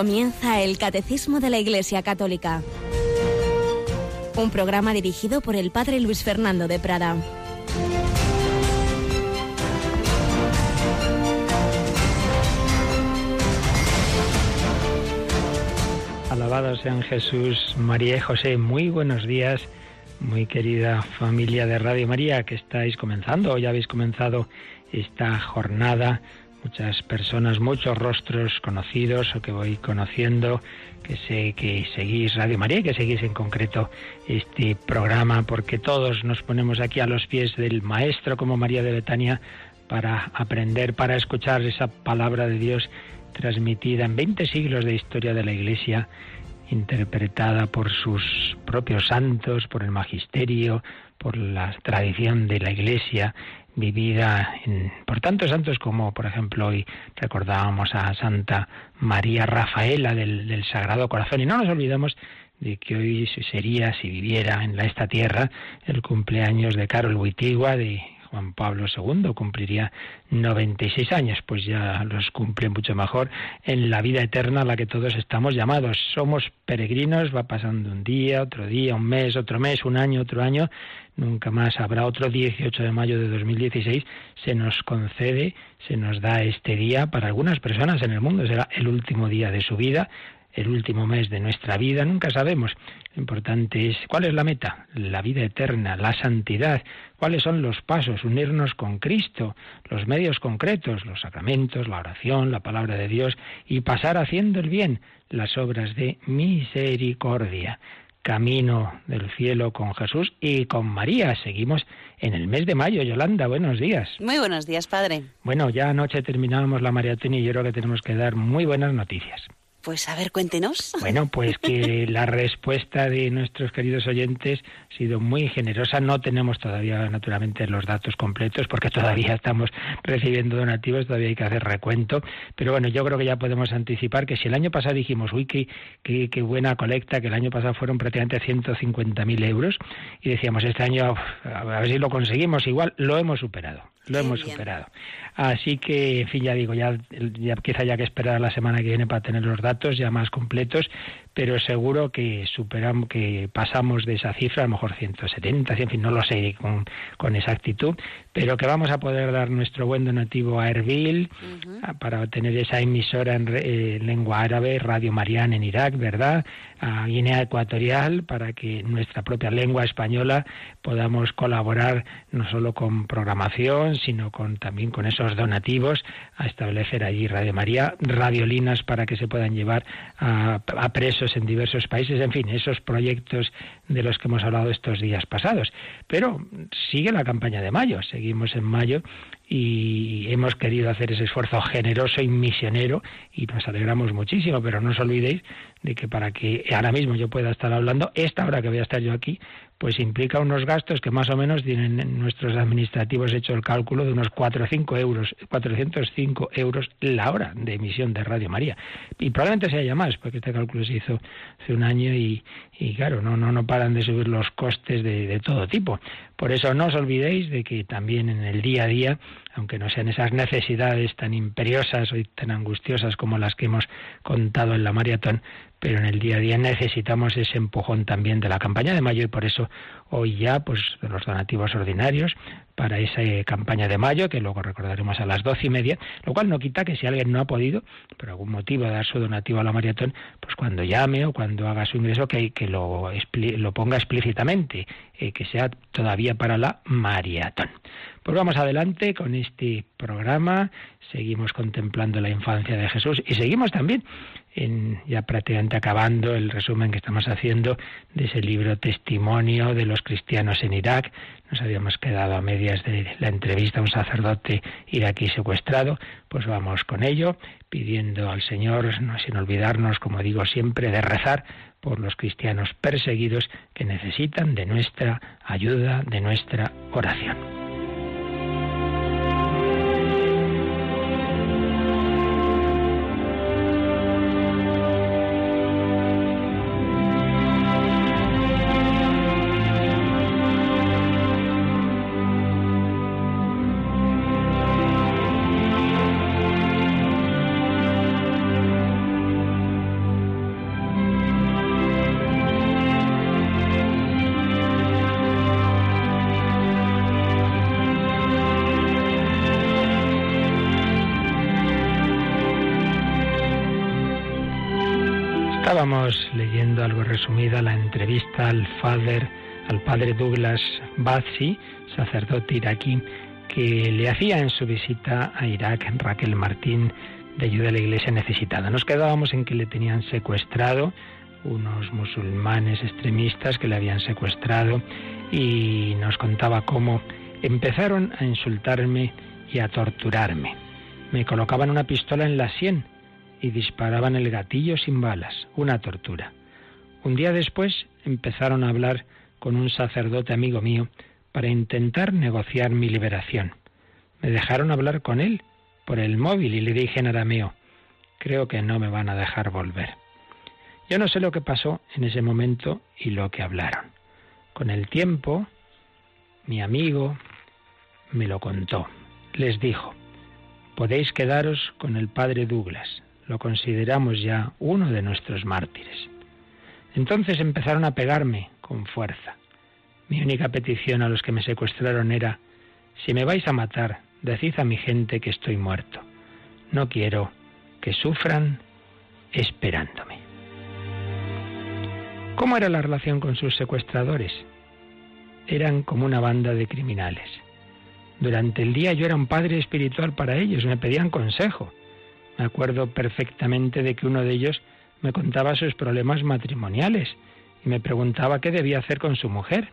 Comienza el Catecismo de la Iglesia Católica. Un programa dirigido por el Padre Luis Fernando de Prada. Alabados sean Jesús, María y José. Muy buenos días, muy querida familia de Radio María, que estáis comenzando o ya habéis comenzado esta jornada muchas personas, muchos rostros conocidos o que voy conociendo, que sé que seguís Radio María y que seguís en concreto este programa, porque todos nos ponemos aquí a los pies del Maestro como María de Betania para aprender, para escuchar esa palabra de Dios transmitida en 20 siglos de historia de la Iglesia, interpretada por sus propios santos, por el magisterio, por la tradición de la Iglesia vivida por tantos santos como, por ejemplo, hoy recordábamos a Santa María Rafaela del, Sagrado Corazón. Y no nos olvidamos de que hoy sería, si viviera en esta tierra, el cumpleaños de Carol Wittigua, de Juan Pablo II cumpliría 96 años, pues ya los cumple mucho mejor en la vida eterna a la que todos estamos llamados. Somos peregrinos, va pasando un día, otro día, un mes, otro mes, un año, otro año, nunca más habrá otro 18 de mayo de 2016, se nos concede, se nos da este día para algunas personas en el mundo, será el último día de su vida, el último mes de nuestra vida, nunca sabemos. Lo importante es cuál es la meta, la vida eterna, la santidad, cuáles son los pasos, unirnos con Cristo, los medios concretos, los sacramentos, la oración, la palabra de Dios y pasar haciendo el bien, las obras de misericordia. Camino del cielo con Jesús y con María. Seguimos en el mes de mayo. Yolanda, buenos días. Muy buenos días, padre. Bueno, ya anoche terminábamos la maratón y yo creo que tenemos que dar muy buenas noticias. Pues a ver, cuéntenos. Bueno, pues que la respuesta de nuestros queridos oyentes ha sido muy generosa. No tenemos todavía, naturalmente, los datos completos porque todavía estamos recibiendo donativos, todavía hay que hacer recuento. Pero bueno, yo creo que ya podemos anticipar que si el año pasado dijimos, uy, qué, qué, buena colecta, que el año pasado fueron prácticamente 150.000 euros, y decíamos, este año, a ver si lo conseguimos, igual lo hemos superado. Lo hemos superado. Así que, en fin, ya digo, ya, ya quizá haya que esperar a la semana que viene para tener los datos ya más completos, pero seguro que superamos, que pasamos de esa cifra, a lo mejor 170, en fin, no lo sé con, con exactitud, pero que vamos a poder dar nuestro buen donativo a Erbil para tener esa emisora en, en lengua árabe, Radio Mariana en Irak, ¿verdad? A Guinea Ecuatorial, para que nuestra propia lengua española podamos colaborar no solo con programación, sino con también con esos donativos a establecer allí Radio María, radiolinas para que se puedan llevar a, presos en diversos países, en fin, esos proyectos de los que hemos hablado estos días pasados. Pero sigue la campaña de mayo, seguimos en mayo y hemos querido hacer ese esfuerzo generoso y misionero y nos alegramos muchísimo, pero no os olvidéis de que para que ahora mismo yo pueda estar hablando, esta hora que voy a estar yo aquí, pues implica unos gastos que más o menos tienen nuestros administrativos hecho el cálculo de unos 4 5 euros, 405 euros la hora de emisión de Radio María. Y probablemente se haya más, porque este cálculo se hizo hace un año y, y claro, no, no, no paran de subir los costes de, de todo tipo. Por eso no os olvidéis de que también en el día a día, aunque no sean esas necesidades tan imperiosas y tan angustiosas como las que hemos contado en la maratón, pero en el día a día necesitamos ese empujón también de la campaña de mayo y por eso hoy ya pues de los donativos ordinarios para esa campaña de mayo que luego recordaremos a las doce y media lo cual no quita que si alguien no ha podido por algún motivo dar su donativo a la maratón pues cuando llame o cuando haga su ingreso que, que lo, lo ponga explícitamente eh, que sea todavía para la maratón. Pues vamos adelante con este programa. Seguimos contemplando la infancia de Jesús y seguimos también ya prácticamente acabando el resumen que estamos haciendo de ese libro Testimonio de los cristianos en Irak. Nos habíamos quedado a medias de la entrevista a un sacerdote iraquí secuestrado. Pues vamos con ello, pidiendo al Señor, no, sin olvidarnos, como digo siempre, de rezar por los cristianos perseguidos que necesitan de nuestra ayuda, de nuestra oración. Resumida la entrevista al father, al padre Douglas Bazzi, sacerdote iraquí, que le hacía en su visita a Irak Raquel Martín de ayuda a la iglesia necesitada. Nos quedábamos en que le tenían secuestrado unos musulmanes extremistas que le habían secuestrado y nos contaba cómo empezaron a insultarme y a torturarme. Me colocaban una pistola en la sien y disparaban el gatillo sin balas, una tortura. Un día después empezaron a hablar con un sacerdote amigo mío para intentar negociar mi liberación. Me dejaron hablar con él por el móvil y le dije en arameo, creo que no me van a dejar volver. Yo no sé lo que pasó en ese momento y lo que hablaron. Con el tiempo, mi amigo me lo contó. Les dijo, podéis quedaros con el padre Douglas, lo consideramos ya uno de nuestros mártires. Entonces empezaron a pegarme con fuerza. Mi única petición a los que me secuestraron era, si me vais a matar, decid a mi gente que estoy muerto. No quiero que sufran esperándome. ¿Cómo era la relación con sus secuestradores? Eran como una banda de criminales. Durante el día yo era un padre espiritual para ellos, me pedían consejo. Me acuerdo perfectamente de que uno de ellos me contaba sus problemas matrimoniales y me preguntaba qué debía hacer con su mujer.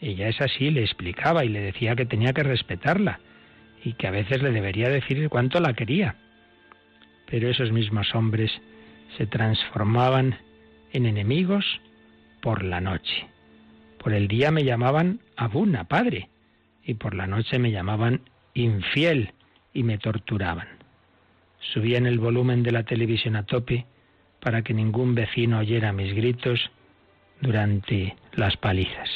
Ella es así, le explicaba y le decía que tenía que respetarla y que a veces le debería decir cuánto la quería. Pero esos mismos hombres se transformaban en enemigos por la noche. Por el día me llamaban Abuna, padre, y por la noche me llamaban infiel y me torturaban. Subían el volumen de la televisión a tope para que ningún vecino oyera mis gritos durante las palizas.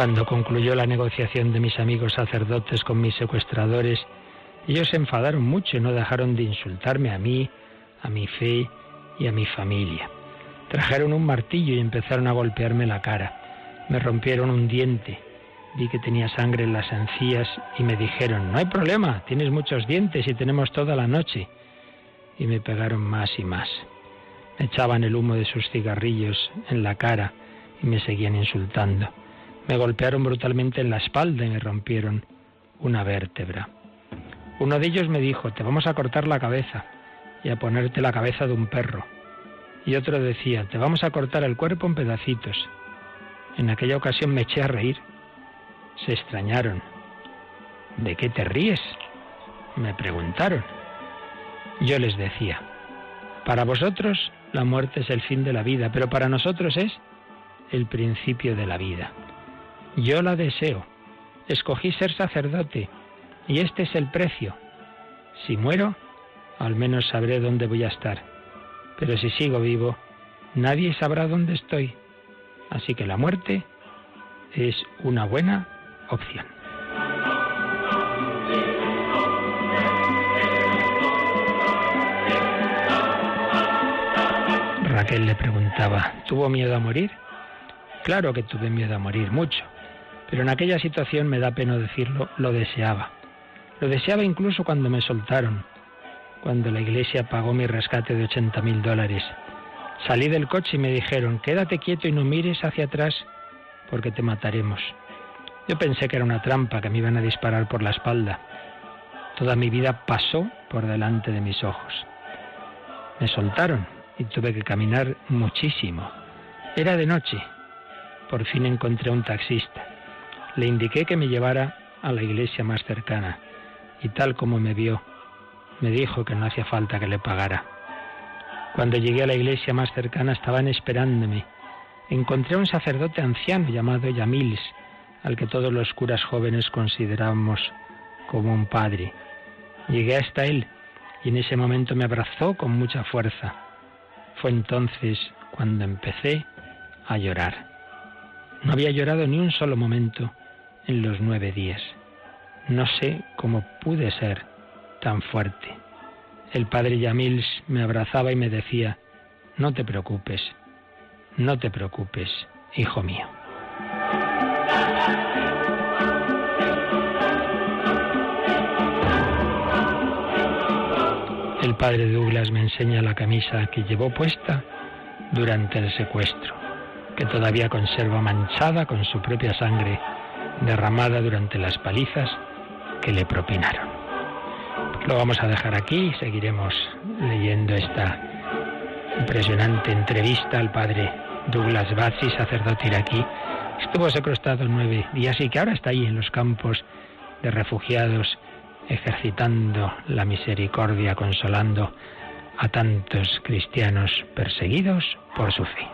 Cuando concluyó la negociación de mis amigos sacerdotes con mis secuestradores, ellos se enfadaron mucho y no dejaron de insultarme a mí, a mi fe y a mi familia. Trajeron un martillo y empezaron a golpearme la cara. Me rompieron un diente. Vi que tenía sangre en las encías y me dijeron, no hay problema, tienes muchos dientes y tenemos toda la noche. Y me pegaron más y más. Me echaban el humo de sus cigarrillos en la cara y me seguían insultando. Me golpearon brutalmente en la espalda y me rompieron una vértebra. Uno de ellos me dijo, te vamos a cortar la cabeza y a ponerte la cabeza de un perro y otro decía, te vamos a cortar el cuerpo en pedacitos. En aquella ocasión me eché a reír. Se extrañaron. ¿De qué te ríes? Me preguntaron. Yo les decía, para vosotros la muerte es el fin de la vida, pero para nosotros es el principio de la vida. Yo la deseo. Escogí ser sacerdote y este es el precio. Si muero, al menos sabré dónde voy a estar pero si sigo vivo, nadie sabrá dónde estoy. Así que la muerte es una buena opción. Raquel le preguntaba, ¿tuvo miedo a morir? Claro que tuve miedo a morir, mucho, pero en aquella situación me da pena decirlo, lo deseaba. Lo deseaba incluso cuando me soltaron, cuando la iglesia pagó mi rescate de 80 mil dólares. Salí del coche y me dijeron, quédate quieto y no mires hacia atrás porque te mataremos. Yo pensé que era una trampa, que me iban a disparar por la espalda. Toda mi vida pasó por delante de mis ojos. Me soltaron y tuve que caminar muchísimo. Era de noche. Por fin encontré un taxista. Le indiqué que me llevara a la iglesia más cercana y tal como me vio, me dijo que no hacía falta que le pagara. Cuando llegué a la iglesia más cercana estaban esperándome. Encontré a un sacerdote anciano llamado Yamils, al que todos los curas jóvenes consideramos como un padre. Llegué hasta él y en ese momento me abrazó con mucha fuerza. Fue entonces cuando empecé a llorar. No había llorado ni un solo momento en los nueve días. No sé cómo pude ser tan fuerte. El padre Yamils me abrazaba y me decía, no te preocupes, no te preocupes, hijo mío. El padre Douglas me enseña la camisa que llevó puesta durante el secuestro, que todavía conserva manchada con su propia sangre derramada durante las palizas que le propinaron. Lo vamos a dejar aquí y seguiremos leyendo esta impresionante entrevista al padre Douglas Bazzi, sacerdote iraquí, Estuvo secuestrado nueve días y que ahora está ahí en los campos de refugiados ejercitando la misericordia, consolando a tantos cristianos perseguidos por su fe.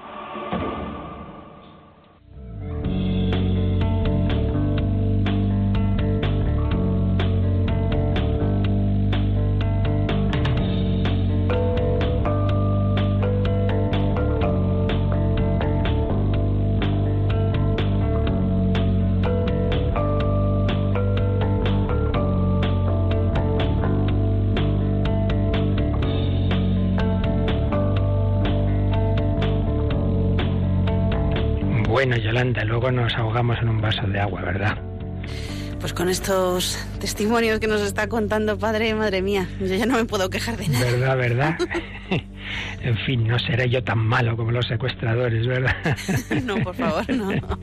Luego nos ahogamos en un vaso de agua, ¿verdad? Pues con estos testimonios que nos está contando padre, madre mía, yo ya no me puedo quejar de nada. ¿Verdad, verdad? en fin, no seré yo tan malo como los secuestradores, ¿verdad? no, por favor, no. no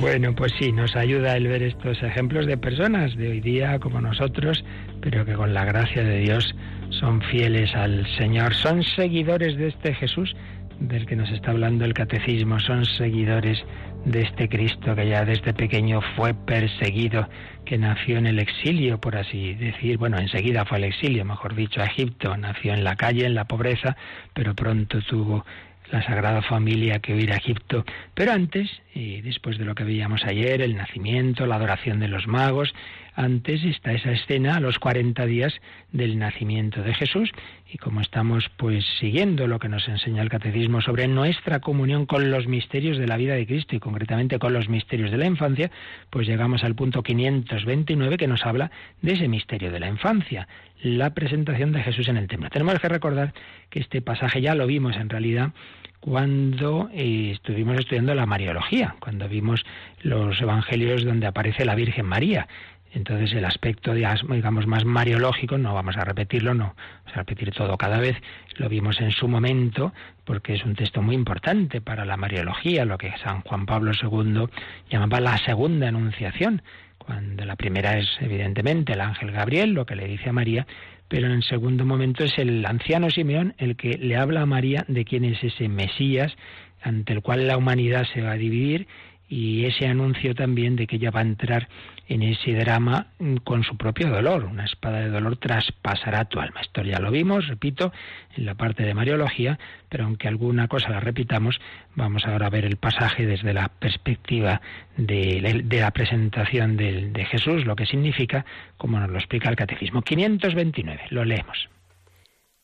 Bueno, pues sí, nos ayuda el ver estos ejemplos de personas de hoy día como nosotros, pero que con la gracia de Dios son fieles al Señor, son seguidores de este Jesús del que nos está hablando el catecismo, son seguidores de este Cristo que ya desde pequeño fue perseguido, que nació en el exilio, por así decir, bueno, enseguida fue al exilio, mejor dicho, a Egipto, nació en la calle, en la pobreza, pero pronto tuvo la Sagrada Familia que huir a Egipto. Pero antes, y después de lo que veíamos ayer, el nacimiento, la adoración de los magos, antes está esa escena a los 40 días del nacimiento de Jesús y como estamos pues siguiendo lo que nos enseña el catecismo sobre nuestra comunión con los misterios de la vida de Cristo y concretamente con los misterios de la infancia, pues llegamos al punto 529 que nos habla de ese misterio de la infancia, la presentación de Jesús en el templo. Tenemos que recordar que este pasaje ya lo vimos en realidad cuando eh, estuvimos estudiando la Mariología, cuando vimos los evangelios donde aparece la Virgen María. Entonces el aspecto, digamos, más mariológico, no vamos a repetirlo, no. Vamos a repetir todo cada vez, lo vimos en su momento, porque es un texto muy importante para la mariología, lo que San Juan Pablo II llamaba la segunda anunciación, cuando la primera es evidentemente el ángel Gabriel, lo que le dice a María, pero en segundo momento es el anciano Simeón el que le habla a María de quién es ese Mesías ante el cual la humanidad se va a dividir y ese anuncio también de que ella va a entrar en ese drama con su propio dolor. Una espada de dolor traspasará tu alma. Esto ya lo vimos, repito, en la parte de Mariología, pero aunque alguna cosa la repitamos, vamos ahora a ver el pasaje desde la perspectiva de, la presentación de, de Jesús, lo que significa, como nos lo explica el Catecismo. 529, lo leemos.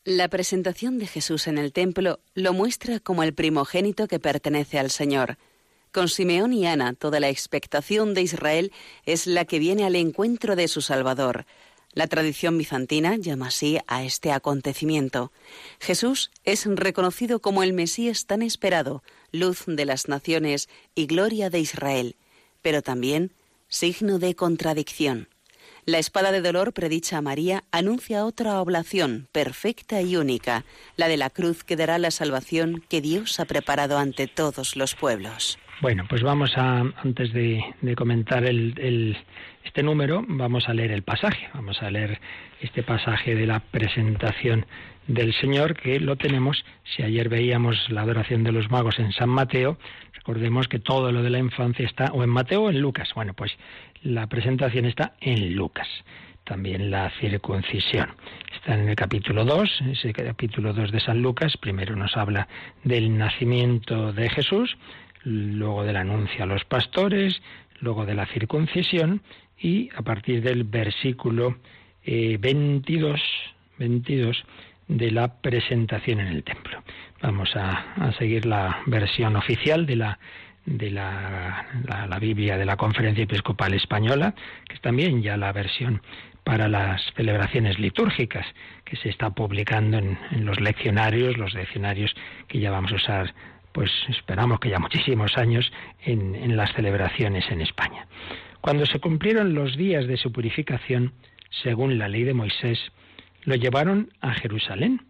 La presentación de Jesús en el templo lo muestra como el primogénito que pertenece al Señor con Simeón y Ana, toda la expectación de Israel es la que viene al encuentro de su Salvador. La tradición bizantina llama así a este acontecimiento. Jesús es reconocido como el Mesías tan esperado, luz de las naciones y gloria de Israel, pero también signo de contradicción. La espada de dolor predicha a María anuncia otra oblación perfecta y única, la de la cruz que dará la salvación que Dios ha preparado ante todos los pueblos. Bueno, pues vamos a, antes de, comentar el, este número, vamos a leer el pasaje. Vamos a leer este pasaje de la presentación del Señor, que lo tenemos, si ayer veíamos la adoración de los magos en San Mateo, recordemos que todo lo de la infancia está o en Mateo o en Lucas. Bueno, pues la presentación está en Lucas. También la circuncisión. Está en el capítulo 2, ese capítulo 2 de San Lucas. Primero nos habla del nacimiento de Jesús, luego del anuncio a los pastores, luego de la circuncisión y a partir del versículo 22, eh, de la presentación en el templo. Vamos a, seguir la versión oficial de la de la, la, Biblia de la Conferencia Episcopal Española, que es también ya la versión para las celebraciones litúrgicas, que se está publicando en, en los leccionarios, los leccionarios que ya vamos a usar pues esperamos que ya muchísimos años en, las celebraciones en España. Cuando se cumplieron los días de su purificación, según la ley de Moisés, lo llevaron a Jerusalén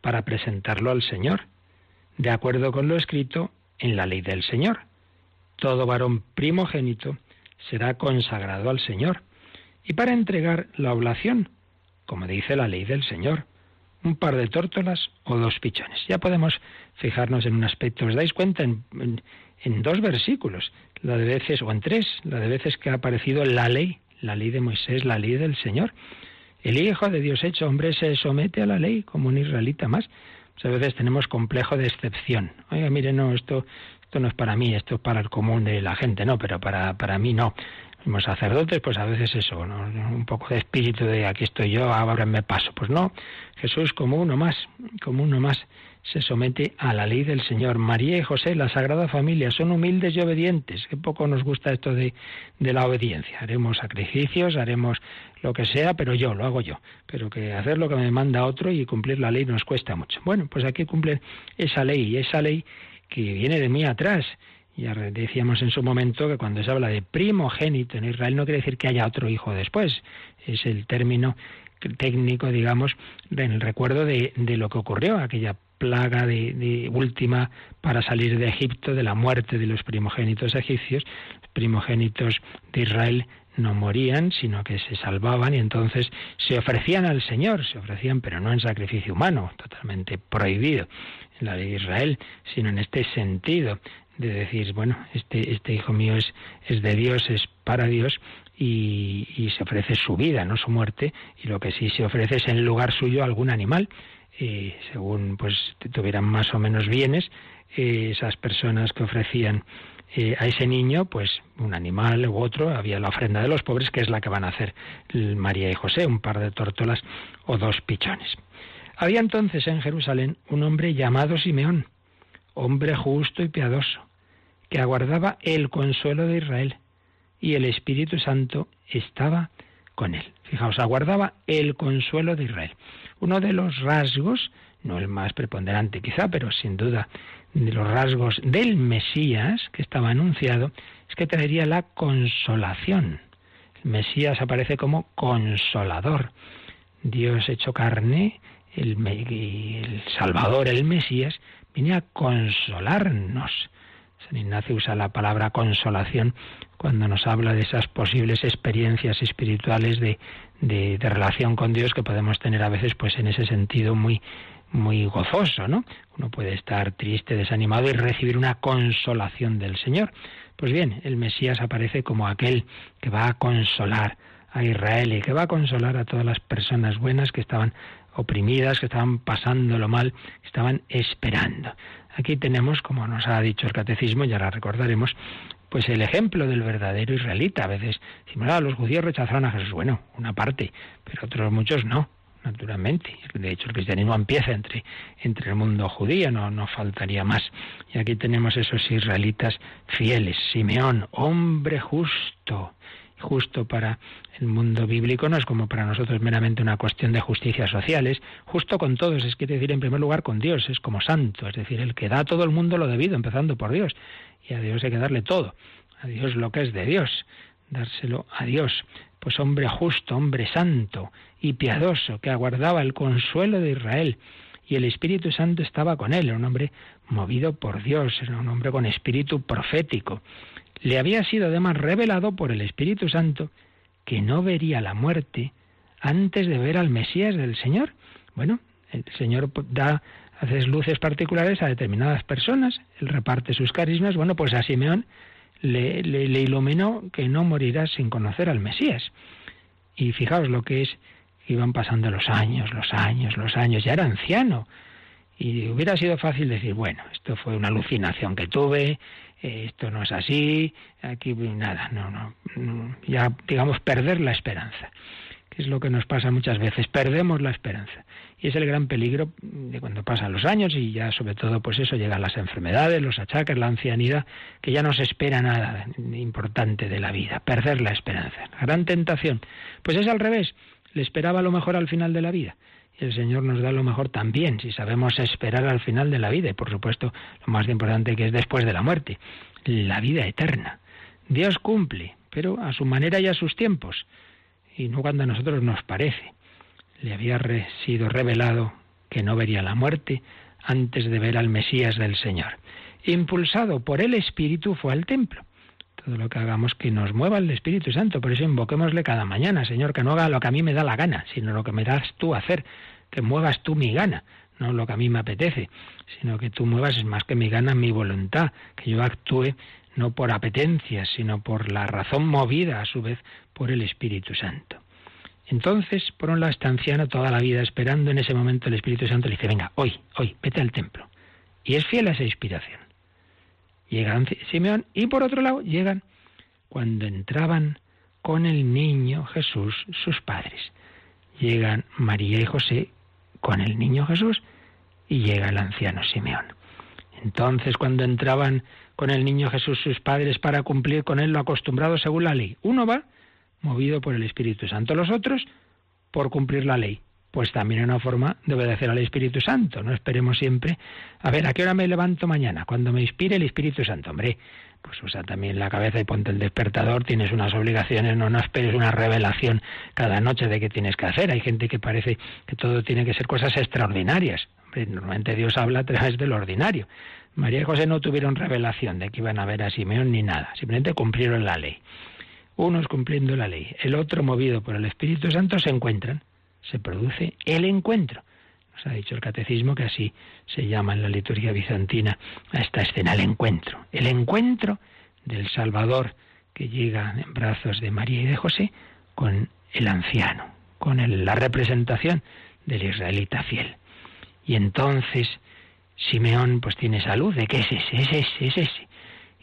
para presentarlo al Señor, de acuerdo con lo escrito en la ley del Señor. Todo varón primogénito será consagrado al Señor, y para entregar la oblación, como dice la ley del Señor, un par de tórtolas o dos pichones. Ya podemos fijarnos en un aspecto. ¿Os dais cuenta en, en dos versículos? La de veces, o en tres, la de veces que ha aparecido la ley, la ley de Moisés, la ley del Señor. El Hijo de Dios hecho hombre se somete a la ley como un israelita más. Muchas veces tenemos complejo de excepción. Oiga, mire, no, esto, esto no es para mí, esto es para el común de la gente, no, pero para, para mí no. Como sacerdotes, pues a veces eso, un poco de espíritu de aquí estoy yo, ahora me paso. Pues no, Jesús como uno más, como uno más se somete a la ley del Señor. María y José, la Sagrada Familia, son humildes y obedientes. Qué poco nos gusta esto de, de, la obediencia. Haremos sacrificios, haremos lo que sea, pero yo, lo hago yo. Pero que hacer lo que me manda otro y cumplir la ley nos cuesta mucho. Bueno, pues aquí cumplen esa ley, esa ley que viene de mí atrás. Ya decíamos en su momento que cuando se habla de primogénito en Israel no quiere decir que haya otro hijo después. Es el término técnico, digamos, en el recuerdo de, de lo que ocurrió, aquella plaga de, última para salir de Egipto, de la muerte de los primogénitos egipcios, los primogénitos de Israel no morían, sino que se salvaban y entonces se ofrecían al Señor, se ofrecían, pero no en sacrificio humano, totalmente prohibido en la de Israel, sino en este sentido de decir, bueno, este, este hijo mío es, es de Dios, es para Dios, y, y, se ofrece su vida, no su muerte, y lo que sí se ofrece es en lugar suyo algún animal, y según pues tuvieran más o menos bienes, eh, esas personas que ofrecían eh, a ese niño, pues un animal u otro, había la ofrenda de los pobres, que es la que van a hacer María y José, un par de tórtolas o dos pichones. Había entonces en Jerusalén un hombre llamado Simeón, hombre justo y piadoso, que aguardaba el consuelo de Israel, y el Espíritu Santo estaba con él. Fijaos, aguardaba el consuelo de Israel. Uno de los rasgos, no el más preponderante quizá, pero sin duda de los rasgos del Mesías que estaba anunciado, es que traería la consolación. El Mesías aparece como consolador. Dios hecho carne, el, el Salvador, el Mesías, viene a consolarnos. San Ignacio usa la palabra consolación cuando nos habla de esas posibles experiencias espirituales de, de, relación con Dios que podemos tener a veces pues en ese sentido muy muy gozoso, ¿no? Uno puede estar triste, desanimado y recibir una consolación del Señor. Pues bien, el Mesías aparece como aquel que va a consolar a Israel y que va a consolar a todas las personas buenas que estaban oprimidas, que estaban pasándolo mal, estaban esperando. Aquí tenemos, como nos ha dicho el catecismo, ya la recordaremos, pues el ejemplo del verdadero israelita. A veces decimos, ah, los judíos rechazaron a Jesús. Bueno, una parte, pero otros muchos no, naturalmente. De hecho, el cristianismo empieza entre, entre el mundo judío, no, no faltaría más. Y aquí tenemos esos israelitas fieles. Simeón, hombre justo, justo para el mundo bíblico no es como para nosotros meramente una cuestión de justicia sociales, justo con todos, es quiere decir en primer lugar con Dios, es como santo, es decir, el que da a todo el mundo lo debido, empezando por Dios, y a Dios hay que darle todo, a Dios lo que es de Dios, dárselo a Dios, pues hombre justo, hombre santo y piadoso, que aguardaba el consuelo de Israel, y el Espíritu Santo estaba con él, era un hombre movido por Dios, era un hombre con espíritu profético, le había sido además revelado por el Espíritu Santo que no vería la muerte antes de ver al Mesías del Señor. Bueno, el Señor da hace luces particulares a determinadas personas, él reparte sus carismas, bueno, pues a Simeón le, le, iluminó que no morirá sin conocer al Mesías. Y fijaos lo que es, iban pasando los años, los años, los años, ya era anciano. Y hubiera sido fácil decir, bueno, esto fue una alucinación que tuve, esto no es así, aquí nada, no, no, ya digamos perder la esperanza, que es lo que nos pasa muchas veces, perdemos la esperanza. Y es el gran peligro de cuando pasan los años y ya sobre todo pues eso llegan las enfermedades, los achaques, la ancianidad, que ya no se espera nada importante de la vida, perder la esperanza. Gran tentación, pues es al revés, le esperaba lo mejor al final de la vida y el Señor nos da lo mejor también, si sabemos esperar al final de la vida, y por supuesto lo más importante que es después de la muerte, la vida eterna. Dios cumple, pero a su manera y a sus tiempos, y no cuando a nosotros nos parece. le había sido revelado que no vería la muerte antes de ver al Mesías del Señor. Impulsado por el Espíritu fue al templo. Todo lo que hagamos que nos mueva el Espíritu Santo, por eso invoquémosle cada mañana, Señor, que no haga lo que a mí me da la gana, sino lo que me das tú a hacer, que muevas tú mi gana, no lo que a mí me apetece, sino que tú muevas es más que mi gana, mi voluntad, que yo actúe no por apetencias, sino por la razón movida a su vez por el Espíritu Santo. Entonces, por un lado, está anciano toda la vida esperando en ese momento el Espíritu Santo le dice, venga, hoy, hoy, vete al templo. Y es fiel a esa inspiración. Llega Simeón y por otro lado llegan cuando entraban con el niño Jesús sus padres. Llegan María y José con el niño Jesús y llega el anciano Simeón. Entonces cuando entraban con el niño Jesús sus padres para cumplir con él lo acostumbrado según la ley, uno va movido por el Espíritu Santo. Los otros, por cumplir la ley. Pues también es una forma de obedecer al Espíritu Santo. No esperemos siempre, a ver, ¿a qué hora me levanto mañana? Cuando me inspire el Espíritu Santo. Hombre, pues usa también la cabeza y ponte el despertador, tienes unas obligaciones, no, no esperes una revelación cada noche de qué tienes que hacer. Hay gente que parece que todo tiene que ser cosas extraordinarias. Hombre, normalmente Dios habla a través de lo ordinario. María y José no tuvieron revelación de que iban a ver a Simeón ni nada, simplemente cumplieron la ley unos cumpliendo la ley, el otro movido por el Espíritu Santo, se encuentran. Se produce el encuentro. Nos ha dicho el catecismo que así se llama en la liturgia bizantina a esta escena, el encuentro. El encuentro del Salvador que llega en brazos de María y de José con el anciano, con la representación del israelita fiel. Y entonces Simeón pues tiene salud de que es ese, es ese, es ese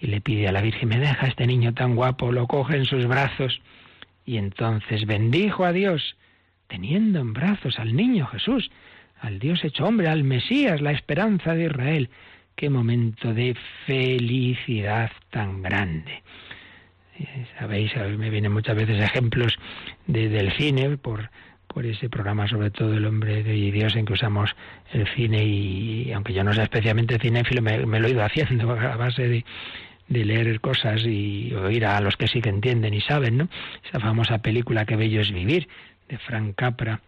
y le pide a la Virgen, me deja este niño tan guapo, lo coge en sus brazos y entonces bendijo a Dios, teniendo en brazos al niño Jesús, al Dios hecho hombre, al Mesías, la esperanza de Israel. Qué momento de felicidad tan grande. Eh, sabéis, me vienen muchas veces ejemplos del cine por, por ese programa, sobre todo El hombre de Dios, en que usamos el cine y, aunque yo no sea especialmente cinéfilo, me, me lo he ido haciendo a base de, de leer cosas y oír a los que sí que entienden y saben, ¿no? Esa famosa película Que bello es vivir, de Frank Capra,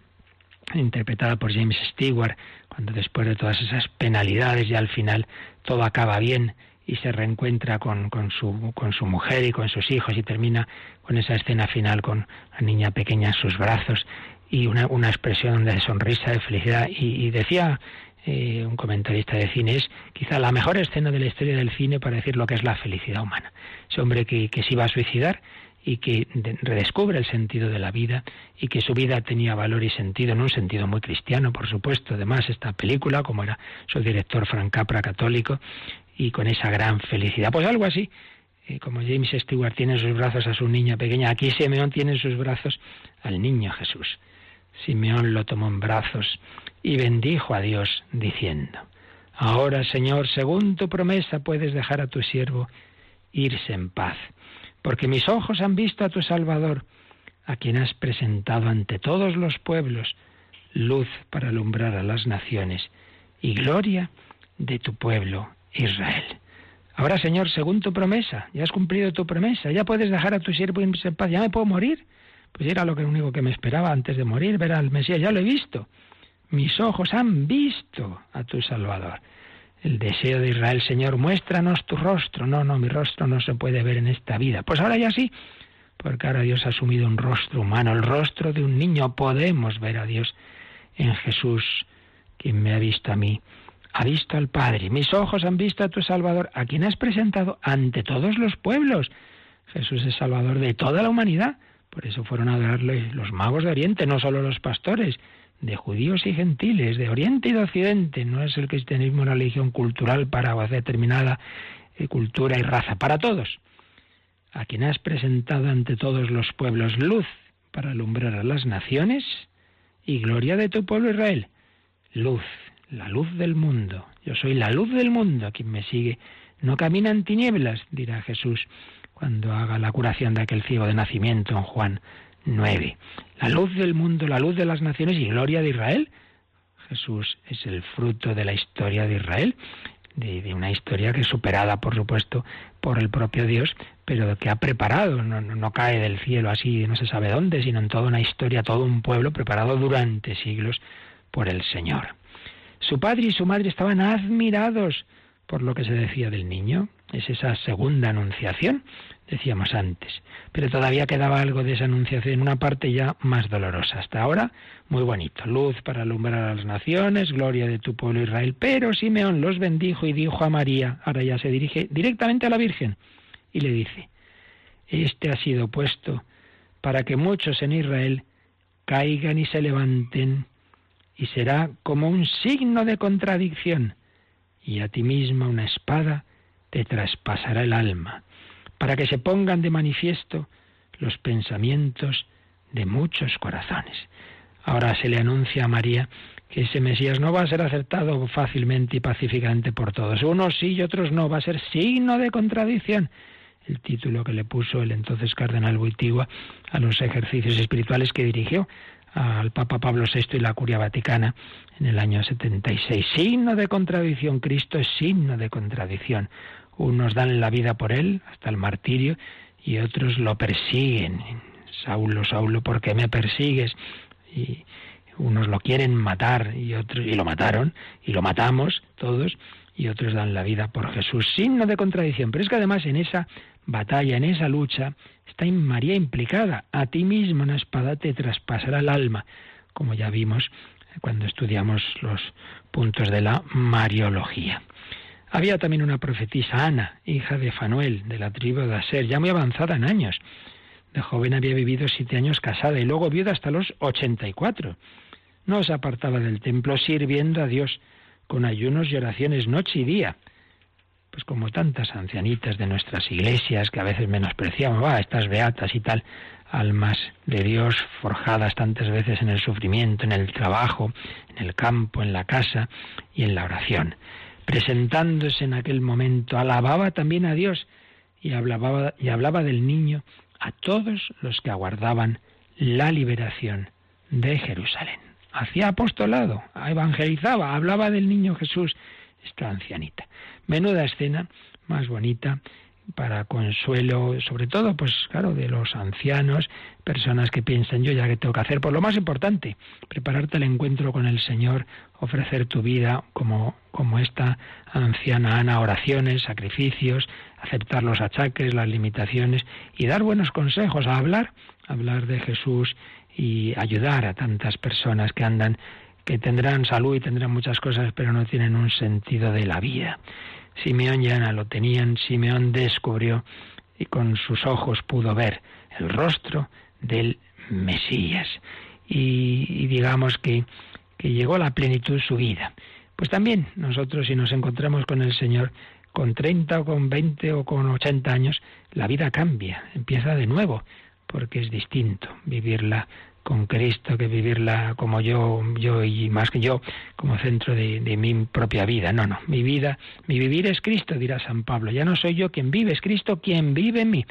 interpretada por James Stewart, cuando después de todas esas penalidades y al final todo acaba bien y se reencuentra con, con, su, con su mujer y con sus hijos y termina con esa escena final con la niña pequeña en sus brazos y una, una expresión de sonrisa, de felicidad. Y, decía eh, un comentarista de cine, es quizá la mejor escena de la historia del cine para decir lo que es la felicidad humana. Ese hombre que, que se iba a suicidar y que redescubre el sentido de la vida y que su vida tenía valor y sentido en un sentido muy cristiano, por supuesto. Además, esta película, como era su director Frank Capra católico, y con esa gran felicidad. Pues algo así, eh, como James Stewart tiene en sus brazos a su niña pequeña, aquí Simeón tiene en sus brazos al niño Jesús. Simeón lo tomó en brazos y bendijo a Dios, diciendo, Ahora, Señor, según tu promesa, puedes dejar a tu siervo irse en paz, porque mis ojos han visto a tu Salvador, a quien has presentado ante todos los pueblos, luz para alumbrar a las naciones y gloria de tu pueblo Israel. Ahora, Señor, según tu promesa, ya has cumplido tu promesa, ya puedes dejar a tu siervo en paz, ya me puedo morir. Pues era lo único que me esperaba antes de morir, ver al Mesías, ya lo he visto mis ojos han visto a tu Salvador. El deseo de Israel, Señor, muéstranos tu rostro. No, no, mi rostro no se puede ver en esta vida. Pues ahora ya sí, porque ahora Dios ha asumido un rostro humano, el rostro de un niño. Podemos ver a Dios en Jesús, quien me ha visto a mí. Ha visto al Padre. Mis ojos han visto a tu Salvador, a quien has presentado ante todos los pueblos. Jesús es Salvador de toda la humanidad. Por eso fueron a adorarle los magos de Oriente, no solo los pastores de judíos y gentiles, de Oriente y de Occidente. No es el cristianismo una religión cultural para determinada eh, cultura y raza, para todos. A quien has presentado ante todos los pueblos luz para alumbrar a las naciones y gloria de tu pueblo Israel. Luz, la luz del mundo. Yo soy la luz del mundo. Quien me sigue no camina en tinieblas, dirá Jesús cuando haga la curación de aquel ciego de nacimiento en Juan 9. La luz del mundo, la luz de las naciones y gloria de Israel. Jesús es el fruto de la historia de Israel. de, una historia que es superada, por supuesto, por el propio Dios, pero que ha preparado, no, no, cae del cielo así, no se sabe dónde, sino en toda una historia, todo un pueblo preparado durante siglos por el Señor. Su padre y su madre estaban admirados por lo que se decía del niño. Es esa segunda anunciación, decíamos antes. Pero todavía quedaba algo de esa anunciación, una parte ya más dolorosa. Hasta ahora, muy bonito. Luz para alumbrar a las naciones, gloria de tu pueblo Israel. Pero Simeón los bendijo y dijo a María, ahora ya se dirige directamente a la Virgen, y le dice, este ha sido puesto para que muchos en Israel caigan y se levanten, y será como un signo de contradicción y a ti misma una espada te traspasará el alma, para que se pongan de manifiesto los pensamientos de muchos corazones. Ahora se le anuncia a María que ese Mesías no va a ser aceptado fácilmente y pacíficamente por todos. Unos sí y otros no. Va a ser signo de contradicción. El título que le puso el entonces cardenal Buitigua a los ejercicios espirituales que dirigió al Papa Pablo VI y la Curia Vaticana en el año 76. Signo de contradicción, Cristo es signo de contradicción. Unos dan la vida por él hasta el martirio y otros lo persiguen. Saulo, Saulo, ¿por qué me persigues? Y unos lo quieren matar y otros y lo mataron y lo matamos todos y otros dan la vida por Jesús. Signo de contradicción, pero es que además en esa batalla, en esa lucha, está María implicada. A ti mismo una espada te traspasará el alma, como ya vimos cuando estudiamos los puntos de la Mariología. Había también una profetisa, Ana, hija de Fanuel, de la tribu de Aser, ya muy avanzada en años. De joven había vivido siete años casada y luego viuda hasta los ochenta y cuatro. No se apartaba del templo sirviendo a Dios con ayunos y oraciones noche y día pues como tantas ancianitas de nuestras iglesias que a veces menospreciamos, va, estas beatas y tal, almas de Dios forjadas tantas veces en el sufrimiento, en el trabajo, en el campo, en la casa y en la oración. Presentándose en aquel momento, alababa también a Dios y hablaba, y hablaba del niño a todos los que aguardaban la liberación de Jerusalén. Hacía apostolado, evangelizaba, hablaba del niño Jesús, esta ancianita. Menuda escena más bonita para consuelo, sobre todo, pues claro, de los ancianos, personas que piensan yo ya que tengo que hacer, por lo más importante, prepararte el encuentro con el Señor, ofrecer tu vida como, como esta anciana Ana, oraciones, sacrificios, aceptar los achaques, las limitaciones y dar buenos consejos, a hablar, hablar de Jesús y ayudar a tantas personas que andan que tendrán salud y tendrán muchas cosas, pero no tienen un sentido de la vida. Simeón y Ana lo tenían, Simeón descubrió y con sus ojos pudo ver el rostro del Mesías. Y, digamos que, que llegó a la plenitud su vida. Pues también nosotros si nos encontramos con el Señor con 30 o con 20 o con 80 años, la vida cambia, empieza de nuevo, porque es distinto vivirla con Cristo que vivirla como yo, yo y más que yo, como centro de, de, mi propia vida. No, no, mi vida, mi vivir es Cristo, dirá San Pablo. Ya no soy yo quien vive, es Cristo quien vive en mí.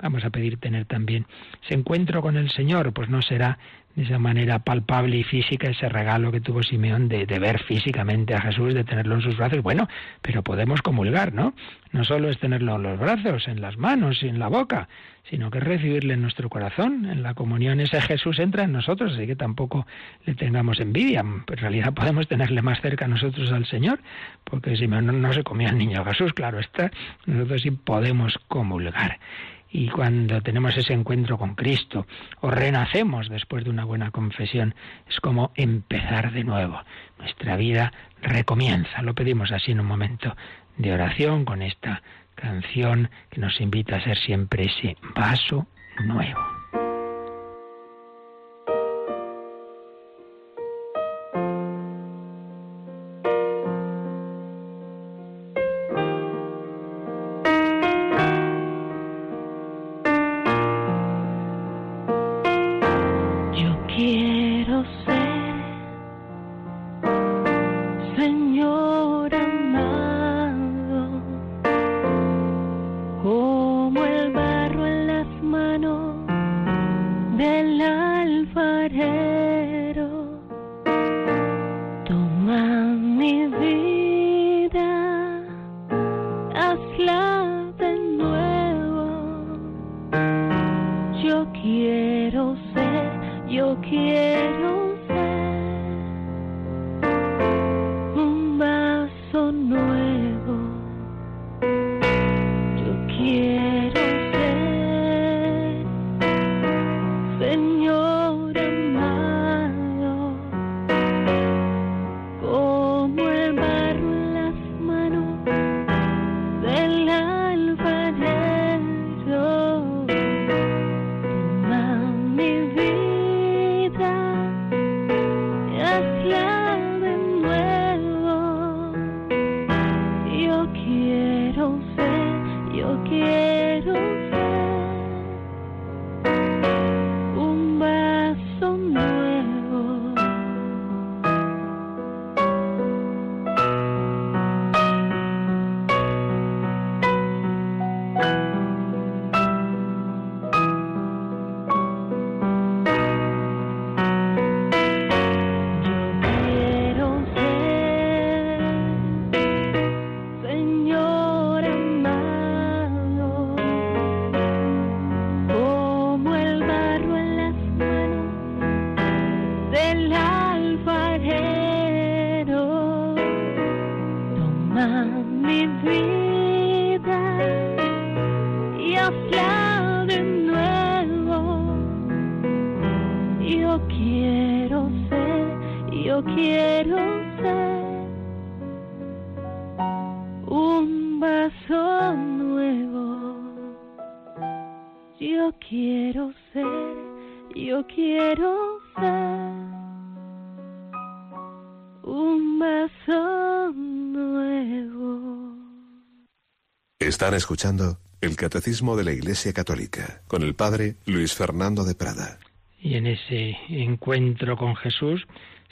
Vamos a pedir tener también ese encuentro con el Señor, pues no será de esa manera palpable y física ese regalo que tuvo Simeón de, de, ver físicamente a Jesús, de tenerlo en sus brazos. Bueno, pero podemos comulgar, ¿no? No solo es tenerlo en los brazos, en las manos y en la boca, sino que recibirle en nuestro corazón. En la comunión ese Jesús entra en nosotros, así que tampoco le tengamos envidia. En realidad podemos tenerle más cerca a nosotros al Señor, porque si no, no se comía el niño Jesús, claro está, nosotros sí podemos comulgar. Y cuando tenemos ese encuentro con Cristo o renacemos después de una buena confesión, es como empezar de nuevo. Nuestra vida recomienza. Lo pedimos así en un momento de oración con esta canción que nos invita a ser siempre ese vaso nuevo. Están escuchando el Catecismo de la Iglesia Católica con el Padre Luis Fernando de Prada. Y en ese encuentro con Jesús,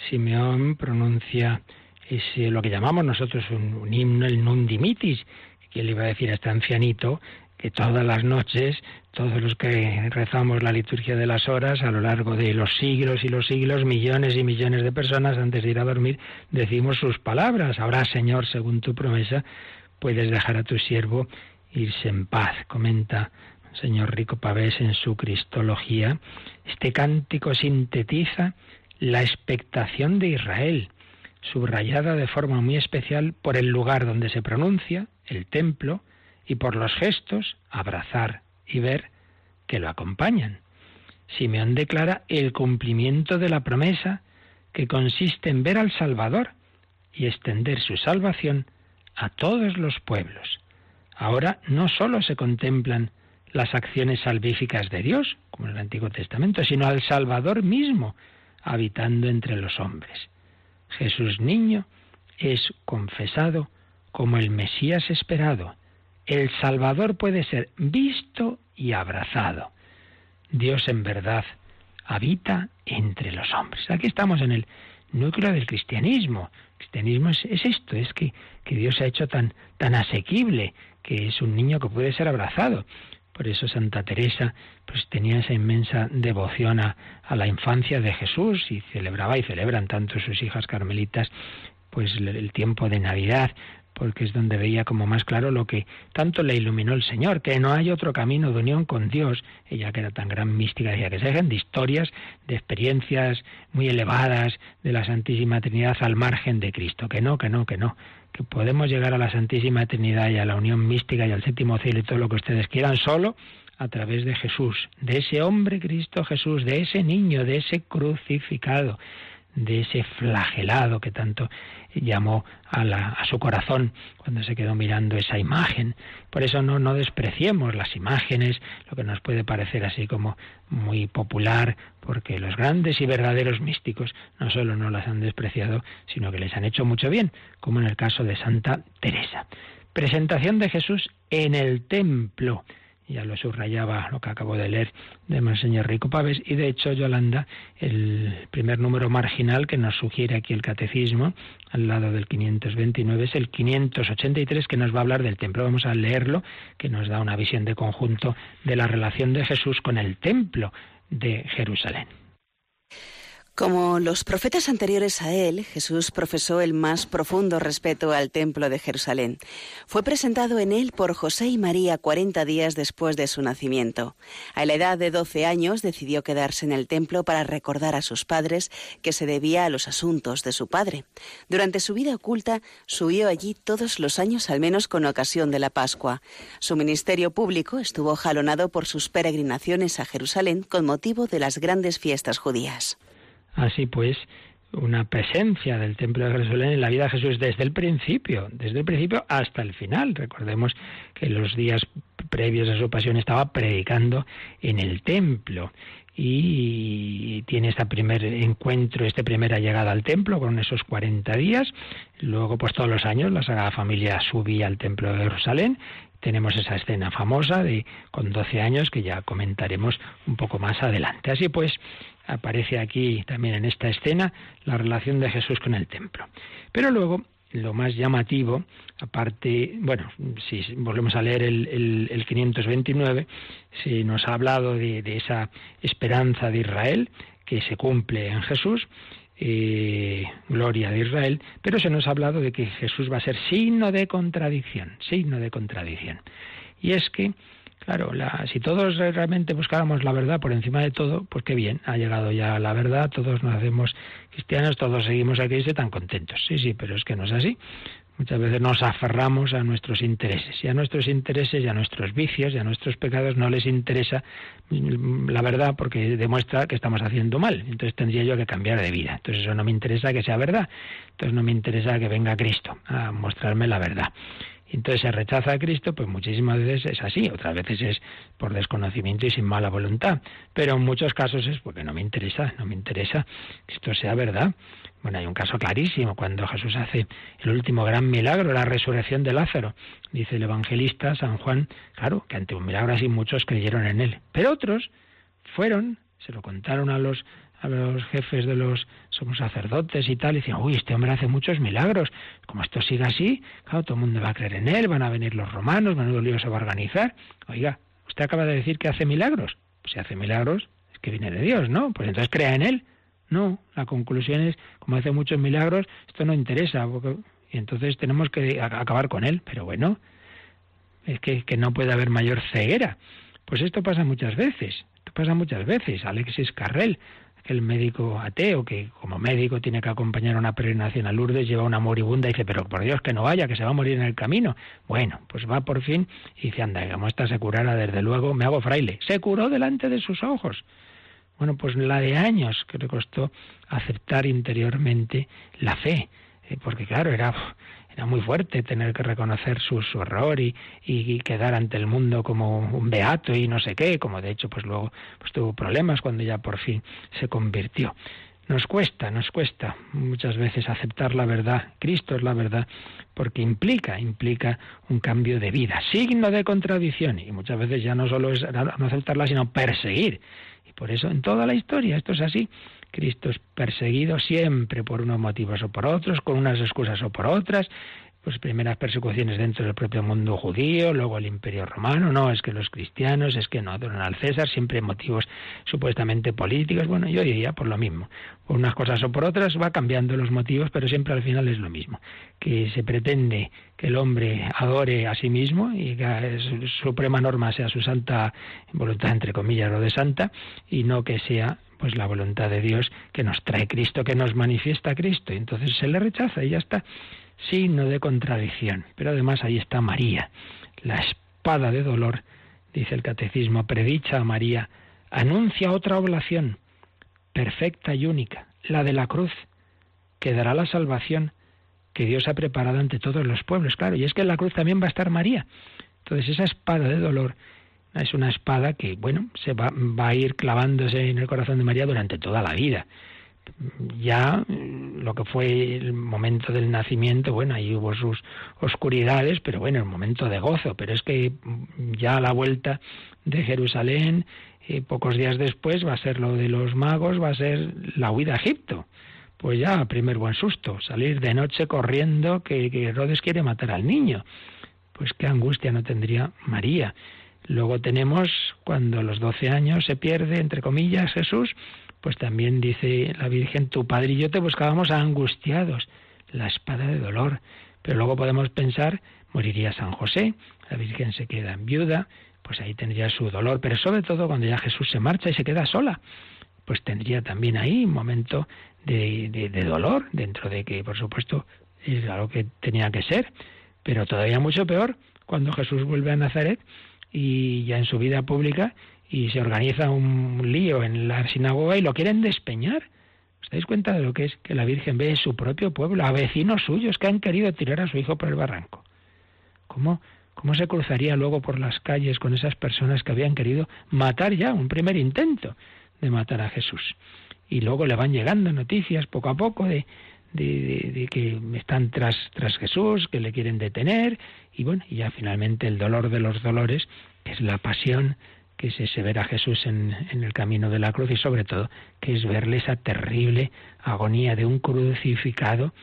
Simeón pronuncia ese, lo que llamamos nosotros un, himno, el Nundimitis, que le iba a decir a este ancianito que todas las noches, todos los que rezamos la liturgia de las horas, a lo largo de los siglos y los siglos, millones y millones de personas, antes de ir a dormir, decimos sus palabras. Ahora, Señor, según tu promesa, puedes dejar a tu siervo irse en paz, comenta señor Rico Pavés en su Cristología. Este cántico sintetiza la expectación de Israel, subrayada de forma muy especial por el lugar donde se pronuncia, el templo, y por los gestos, abrazar y ver, que lo acompañan. Simeón declara el cumplimiento de la promesa que consiste en ver al Salvador y extender su salvación a todos los pueblos. Ahora no sólo se contemplan las acciones salvíficas de Dios, como en el Antiguo Testamento, sino al Salvador mismo, habitando entre los hombres. Jesús niño es confesado como el Mesías esperado. El Salvador puede ser visto y abrazado. Dios en verdad habita entre los hombres. Aquí estamos en el núcleo del cristianismo. Cristianismo es, esto, es que, Dios se ha hecho tan, tan asequible, que es un niño que puede ser abrazado. Por eso Santa Teresa pues tenía esa inmensa devoción a, a, la infancia de Jesús y celebraba y celebran tanto sus hijas carmelitas pues el tiempo de Navidad, porque es donde veía como más claro lo que tanto le iluminó el Señor, que no hay otro camino de unión con Dios. Ella que era tan gran mística decía que se dejen de historias, de experiencias muy elevadas de la Santísima Trinidad al margen de Cristo, que no, que no, que no, que podemos llegar a la Santísima Trinidad y a la unión mística y al séptimo cielo y todo lo que ustedes quieran solo a través de Jesús, de ese hombre Cristo Jesús, de ese niño, de ese crucificado de ese flagelado que tanto llamó a, su corazón cuando se quedó mirando esa imagen. Por eso no, no despreciemos las imágenes, lo que nos puede parecer así como muy popular, porque los grandes y verdaderos místicos no solo no las han despreciado, sino que les han hecho mucho bien, como en el caso de Santa Teresa. Presentación de Jesús en el templo ya lo subrayaba lo que acabo de leer de Monseñor Rico Paves, y de hecho, Yolanda, el primer número marginal que nos sugiere aquí el catecismo, al lado del 529, es el 583 que nos va a hablar del templo. Vamos a leerlo, que nos da una visión de conjunto de la relación de Jesús con el templo de Jerusalén. Como los profetas anteriores a él, Jesús profesó el más profundo respeto al templo de Jerusalén. Fue presentado en él por José y María 40 días después de su nacimiento. A la edad de 12 años decidió quedarse en el templo para recordar a sus padres que se debía a los asuntos de su padre. Durante su vida oculta, subió allí todos los años al menos con ocasión de la Pascua. Su ministerio público estuvo jalonado por sus peregrinaciones a Jerusalén con motivo de las grandes fiestas judías. Así pues, una presencia del templo de Jerusalén en la vida de Jesús desde el principio, desde el principio hasta el final. Recordemos que los días previos a su pasión estaba predicando en el templo y tiene este primer encuentro, esta primera llegada al templo con esos 40 días. Luego, pues todos los años la Sagrada Familia subía al templo de Jerusalén. Tenemos esa escena famosa de con 12 años que ya comentaremos un poco más adelante. Así pues, aparece aquí también en esta escena la relación de Jesús con el templo. Pero luego, lo más llamativo, aparte, bueno, si volvemos a leer el, el, 529, se nos ha hablado de, esa esperanza de Israel que se cumple en Jesús, eh, gloria de Israel, pero se nos ha hablado de que Jesús va a ser signo de contradicción, signo de contradicción. Y es que Claro, si todos realmente buscáramos la verdad por encima de todo, pues qué bien, ha llegado ya la verdad, todos nos hacemos cristianos, todos seguimos a Cristo tan contentos. Sí, sí, pero es que no es así. Muchas veces nos aferramos a nuestros intereses y a nuestros intereses y a nuestros vicios y a nuestros pecados no les interesa la verdad porque demuestra que estamos haciendo mal. Entonces tendría yo que cambiar de vida. Entonces eso no me interesa que sea verdad. Entonces no me interesa que venga Cristo a mostrarme la verdad y entonces se rechaza a Cristo, pues muchísimas veces es así, otras veces es por desconocimiento y sin mala voluntad, pero en muchos casos es porque no me interesa, no me interesa que esto sea verdad. Bueno, hay un caso clarísimo cuando Jesús hace el último gran milagro, la resurrección de Lázaro. Dice el evangelista San Juan, claro, que ante un milagro así muchos creyeron en él, pero otros fueron, se lo contaron a los a los jefes de los somos sacerdotes y tal, y decían, uy, este hombre hace muchos milagros, como esto siga así, claro, todo el mundo va a creer en él, van a venir los romanos, menudo lío se va a organizar. Oiga, usted acaba de decir que hace milagros. Pues si hace milagros, es que viene de Dios, ¿no? Pues entonces crea en él. No, la conclusión es, como hace muchos milagros, esto no interesa, y entonces tenemos que acabar con él. Pero bueno, es que, que no puede haber mayor ceguera. Pues esto pasa muchas veces, esto pasa muchas veces. Alexis Carrel, el médico ateo, que como médico tiene que acompañar a una peregrinación a Lourdes, lleva una moribunda y dice, pero por Dios que no vaya, que se va a morir en el camino. Bueno, pues va por fin y dice, anda, como esta se curara, desde luego me hago fraile. Se curó delante de sus ojos. Bueno, pues la de años que le costó aceptar interiormente la fe, eh, porque claro, era era muy fuerte tener que reconocer su, horror y, y, quedar ante el mundo como un beato y no sé qué, como de hecho pues luego pues tuvo problemas cuando ya por fin se convirtió. Nos cuesta, nos cuesta muchas veces aceptar la verdad. Cristo es la verdad porque implica, implica un cambio de vida, signo de contradicción y muchas veces ya no solo es no aceptarla sino perseguir. Y por eso en toda la historia esto es así. Cristo es perseguido siempre por unos motivos o por otros, con unas excusas o por otras, pues primeras persecuciones dentro del propio mundo judío, luego el imperio romano, no, es que los cristianos, es que no adoran al César, siempre motivos supuestamente políticos, bueno, yo diría por lo mismo, por unas cosas o por otras va cambiando los motivos, pero siempre al final es lo mismo, que se pretende que el hombre adore a sí mismo y que su suprema norma sea su santa voluntad, entre comillas, lo de santa, y no que sea pues la voluntad de Dios que nos trae Cristo, que nos manifiesta Cristo. Y entonces se le rechaza y ya está. Signo de contradicción. Pero además ahí está María, la espada de dolor, dice el catecismo, predicha a María, anuncia otra oblación, perfecta y única, la de la cruz, que dará la salvación que Dios ha preparado ante todos los pueblos. Claro, y es que en la cruz también va a estar María. Entonces esa espada de dolor es una espada que, bueno, se va, va a ir clavándose en el corazón de María durante toda la vida ya lo que fue el momento del nacimiento, bueno, ahí hubo sus oscuridades, pero bueno, el momento de gozo, pero es que ya a la vuelta de Jerusalén, eh, pocos días después va a ser lo de los magos, va a ser la huida a Egipto. Pues ya, primer buen susto, salir de noche corriendo que, que Herodes quiere matar al niño. Pues qué angustia no tendría María Luego tenemos cuando a los 12 años se pierde, entre comillas, Jesús, pues también dice la Virgen, tu padre y yo te buscábamos angustiados, la espada de dolor. Pero luego podemos pensar, moriría San José, la Virgen se queda en viuda, pues ahí tendría su dolor, pero sobre todo cuando ya Jesús se marcha y se queda sola, pues tendría también ahí un momento de, de, dolor, dentro de que, por supuesto, es algo que tenía que ser, pero todavía mucho peor cuando Jesús vuelve a Nazaret y ya en su vida pública y se organiza un lío en la sinagoga y lo quieren despeñar. ¿Os dais cuenta de lo que es que la Virgen ve su propio pueblo, a vecinos suyos que han querido tirar a su hijo por el barranco? ¿Cómo, ¿Cómo se cruzaría luego por las calles con esas personas que habían querido matar ya, un primer intento de matar a Jesús? Y luego le van llegando noticias poco a poco de, de, que están tras, tras Jesús, que le quieren detener, y bueno, y ya finalmente el dolor de los dolores, que es la pasión, que es ese a Jesús en, en el camino de la cruz, y sobre todo, que es verle esa terrible agonía de un crucificado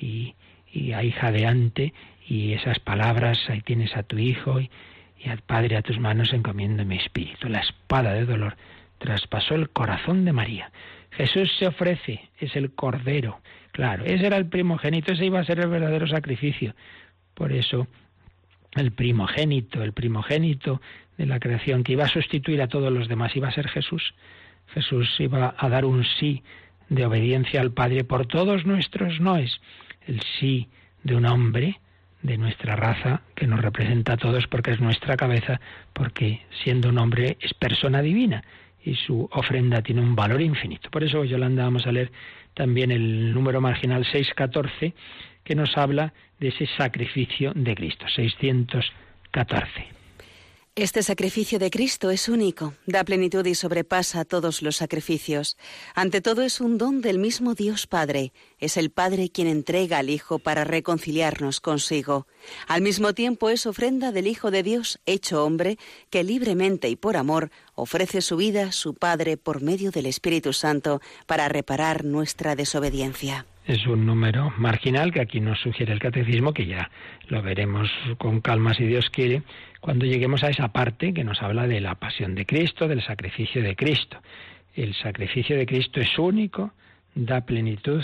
y, y ahí jadeante y esas palabras, ahí tienes a tu hijo y, al Padre a tus manos encomiendo mi espíritu. La espada de dolor traspasó el corazón de María. Jesús se ofrece, es el Cordero. Claro, ese era el primogénito, ese iba a ser el verdadero sacrificio. Por eso, el primogénito, el primogénito de la creación que iba a sustituir a todos los demás, iba a ser Jesús. Jesús iba a dar un sí de obediencia al Padre por todos nuestros noes. El sí de un hombre de nuestra raza que nos representa a todos porque es nuestra cabeza, porque siendo un hombre es persona divina y su ofrenda tiene un valor infinito. Por eso, Yolanda, vamos a leer también el número marginal 614 que nos habla de ese sacrificio de Cristo, 614. Este sacrificio de Cristo es único, da plenitud y sobrepasa todos los sacrificios. Ante todo es un don del mismo Dios Padre. Es el Padre quien entrega al Hijo para reconciliarnos consigo. Al mismo tiempo es ofrenda del Hijo de Dios hecho hombre, que libremente y por amor ofrece su vida, su Padre, por medio del Espíritu Santo, para reparar nuestra desobediencia. Es un número marginal que aquí nos sugiere el catecismo, que ya lo veremos con calma si Dios quiere cuando lleguemos a esa parte que nos habla de la pasión de Cristo, del sacrificio de Cristo. El sacrificio de Cristo es único, da plenitud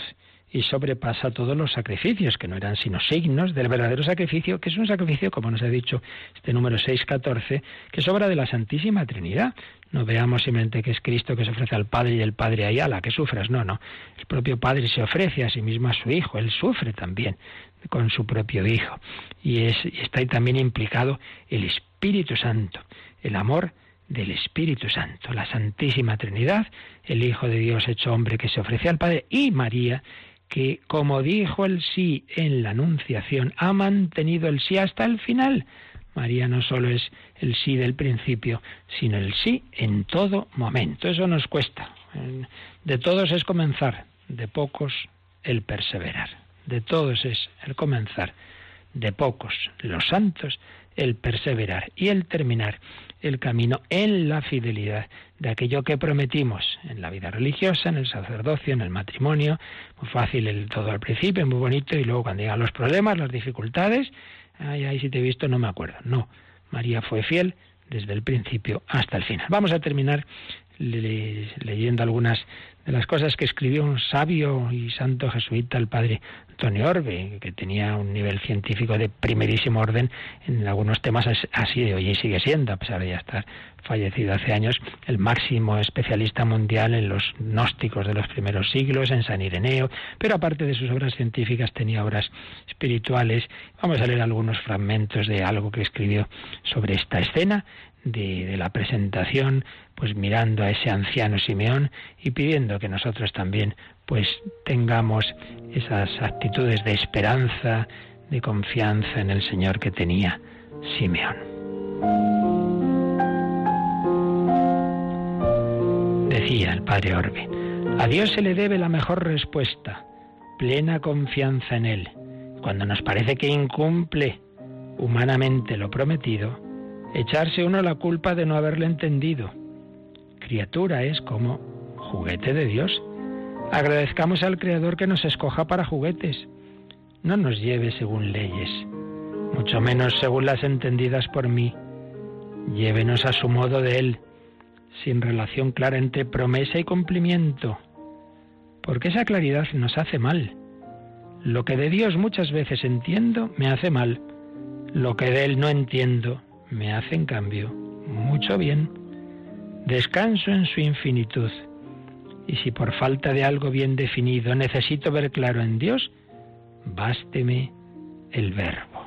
y sobrepasa todos los sacrificios, que no eran sino signos del verdadero sacrificio, que es un sacrificio, como nos ha dicho este número 614, que es obra de la Santísima Trinidad. No veamos simplemente que es Cristo que se ofrece al Padre y el Padre ahí, la que sufras. No, no. El propio Padre se ofrece a sí mismo a su Hijo. Él sufre también con su propio Hijo. Y, es, está ahí también implicado el Espíritu Santo, el amor del Espíritu Santo, la Santísima Trinidad, el Hijo de Dios hecho hombre que se ofrece al Padre y María, que como dijo el sí en la Anunciación, ha mantenido el sí hasta el final. María no solo es el sí del principio, sino el sí en todo momento. Eso nos cuesta. De todos es comenzar, de pocos el perseverar de todos es el comenzar, de pocos, los santos, el perseverar y el terminar el camino en la fidelidad de aquello que prometimos en la vida religiosa, en el sacerdocio, en el matrimonio. Muy fácil el todo al principio, muy bonito, y luego cuando llegan los problemas, las dificultades, ay, ay, si te he visto no me acuerdo. No, María fue fiel desde el principio hasta el final. Vamos a terminar leyendo algunas de las cosas que escribió un sabio y santo jesuita, el padre Antonio Orbe, que tenía un nivel científico de primerísimo orden en algunos temas así de hoy y sigue siendo, a pesar de ya estar fallecido hace años, el máximo especialista mundial en los gnósticos de los primeros siglos, en San Ireneo, pero aparte de sus obras científicas tenía obras espirituales. Vamos a leer algunos fragmentos de algo que escribió sobre esta escena de, la presentación, pues mirando a ese anciano Simeón y pidiendo que nosotros también pues tengamos esas actitudes de esperanza, de confianza en el Señor que tenía Simeón. Decía el padre Orbe, a Dios se le debe la mejor respuesta, plena confianza en Él. Cuando nos parece que incumple humanamente lo prometido, echarse uno la culpa de no haberle entendido. Criatura es como juguete de Dios. Agradezcamos al Creador que nos escoja para juguetes. No nos lleve según leyes, mucho menos según las entendidas por mí. Llévenos a su modo de Él, sin relación clara entre promesa y cumplimiento, porque esa claridad nos hace mal. Lo que de Dios muchas veces entiendo me hace mal, lo que de Él no entiendo me hace en cambio mucho bien. Descanso en su infinitud. Y si por falta de algo bien definido necesito ver claro en Dios, básteme el verbo.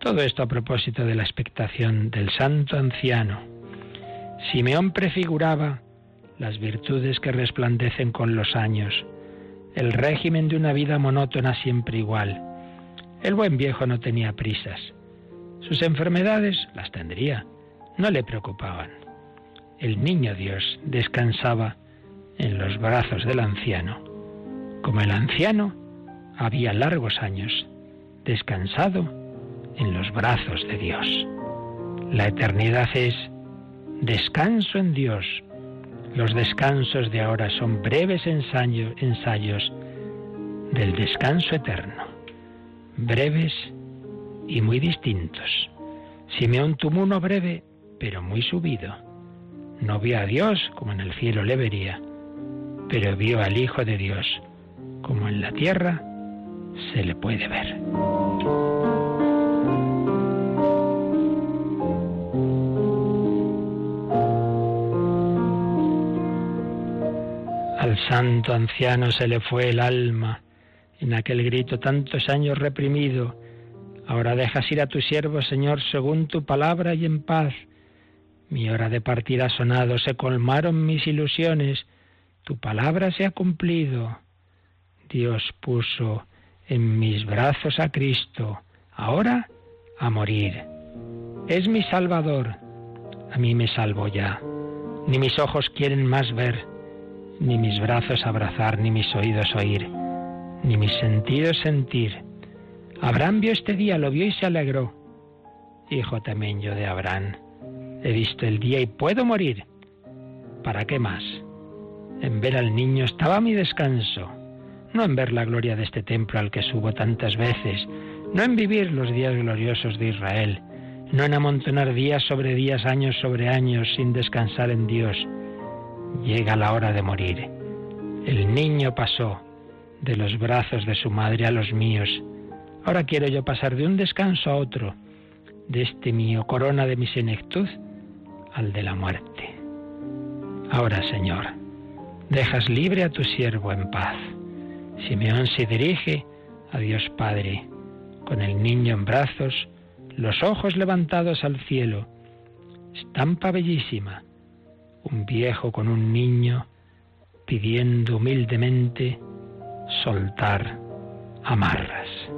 Todo esto a propósito de la expectación del santo anciano. Simeón prefiguraba las virtudes que resplandecen con los años, el régimen de una vida monótona siempre igual. El buen viejo no tenía prisas. Sus enfermedades las tendría, no le preocupaban. El niño Dios descansaba en los brazos del anciano. Como el anciano había largos años descansado en los brazos de Dios. La eternidad es descanso en Dios. Los descansos de ahora son breves ensayos, del descanso eterno, breves y muy distintos. Simeón tuvo uno breve, pero muy subido. No vio a Dios como en el cielo le vería, pero vio al Hijo de Dios como en la tierra se le puede ver. Al santo anciano se le fue el alma en aquel grito tantos años reprimido. Ahora dejas ir a tu siervo, Señor, según tu palabra y en paz. Mi hora de partir ha sonado, se colmaron mis ilusiones, tu palabra se ha cumplido. Dios puso en mis brazos a Cristo, ahora a morir. Es mi Salvador, a mí me salvo ya. Ni mis ojos quieren más ver, ni mis brazos abrazar, ni mis oídos oír, ni mis sentidos sentir. Abraham vio este día, lo vio y se alegró. Hijo también yo de Abraham. He visto el día y puedo morir. ¿Para qué más? En ver al niño estaba mi descanso no en ver la gloria de este templo al que subo tantas veces, no en vivir los días gloriosos de Israel, no en amontonar días sobre días, años sobre años, sin descansar en Dios. Llega la hora de morir. El niño pasó de los brazos de su madre a los míos. Ahora quiero yo pasar de un descanso a otro, de este mío corona de mi senectud al de la muerte. Ahora, Señor, dejas libre a tu siervo en paz. Simeón se dirige a Dios Padre, con el niño en brazos, los ojos levantados al cielo. Estampa bellísima. Un viejo con un niño pidiendo humildemente soltar amarras.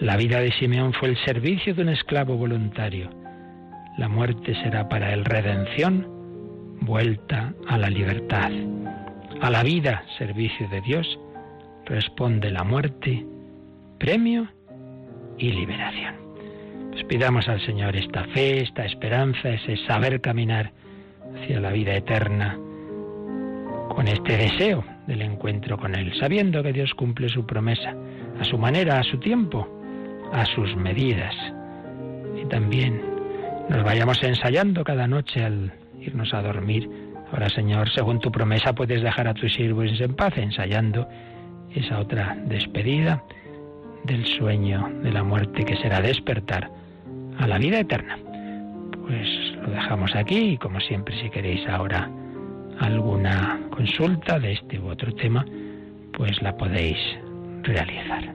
La vida de Simeón fue el servicio de un esclavo voluntario. La muerte será para él redención, vuelta a la libertad. A la vida, servicio de Dios, responde la muerte, premio y liberación. Pues pidamos al Señor esta fe, esta esperanza, ese saber caminar hacia la vida eterna, con este deseo del encuentro con Él, sabiendo que Dios cumple su promesa a su manera, a su tiempo, a sus medidas. Y también nos vayamos ensayando cada noche al irnos a dormir. Ahora, Señor, según tu promesa, puedes dejar a tus siervos en paz, ensayando esa otra despedida del sueño de la muerte que será despertar a la vida eterna. Pues lo dejamos aquí y como siempre si queréis ahora alguna consulta de este u otro tema, pues la podéis realizar.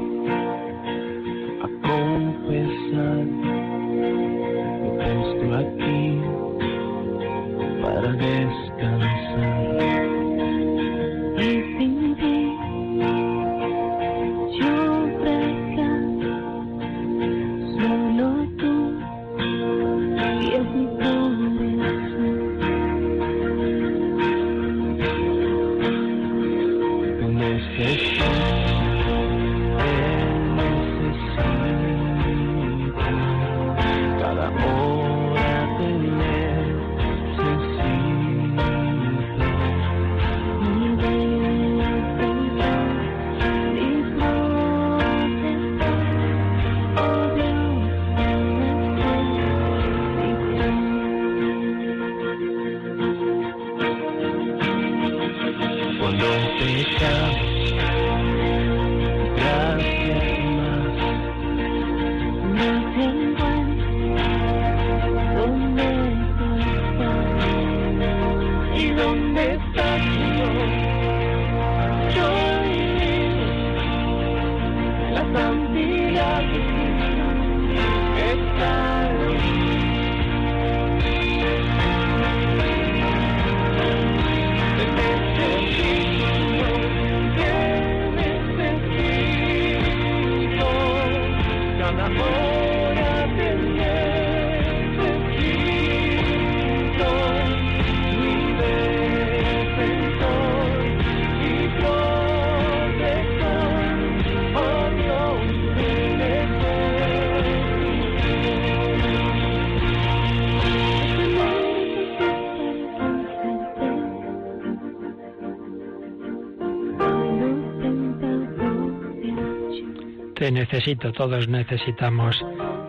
necesito, todos necesitamos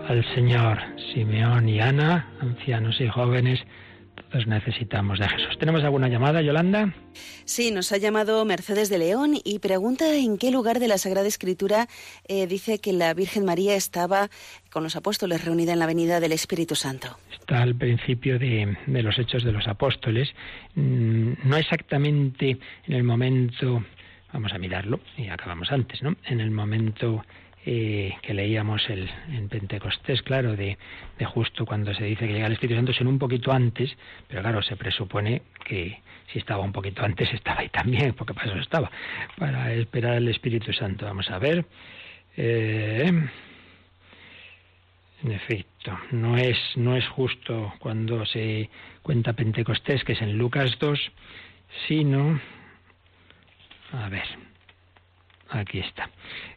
al Señor. Simeón y Ana, ancianos y jóvenes, todos necesitamos de Jesús. ¿Tenemos alguna llamada, Yolanda? Sí, nos ha llamado Mercedes de León y pregunta en qué lugar de la Sagrada Escritura eh, dice que la Virgen María estaba con los apóstoles reunida en la Avenida del Espíritu Santo. Está al principio de, de los Hechos de los Apóstoles, mm, no exactamente en el momento, vamos a mirarlo y acabamos antes, ¿no? En el momento eh, que leíamos el, en Pentecostés, claro, de, de, justo cuando se dice que llega el Espíritu Santo, sino un poquito antes, pero claro, se presupone que si estaba un poquito antes estaba ahí también, porque para eso estaba, para esperar al Espíritu Santo. Vamos a ver. Eh, en efecto, no es, no es justo cuando se cuenta Pentecostés, que es en Lucas 2, sino... A ver, Aquí está.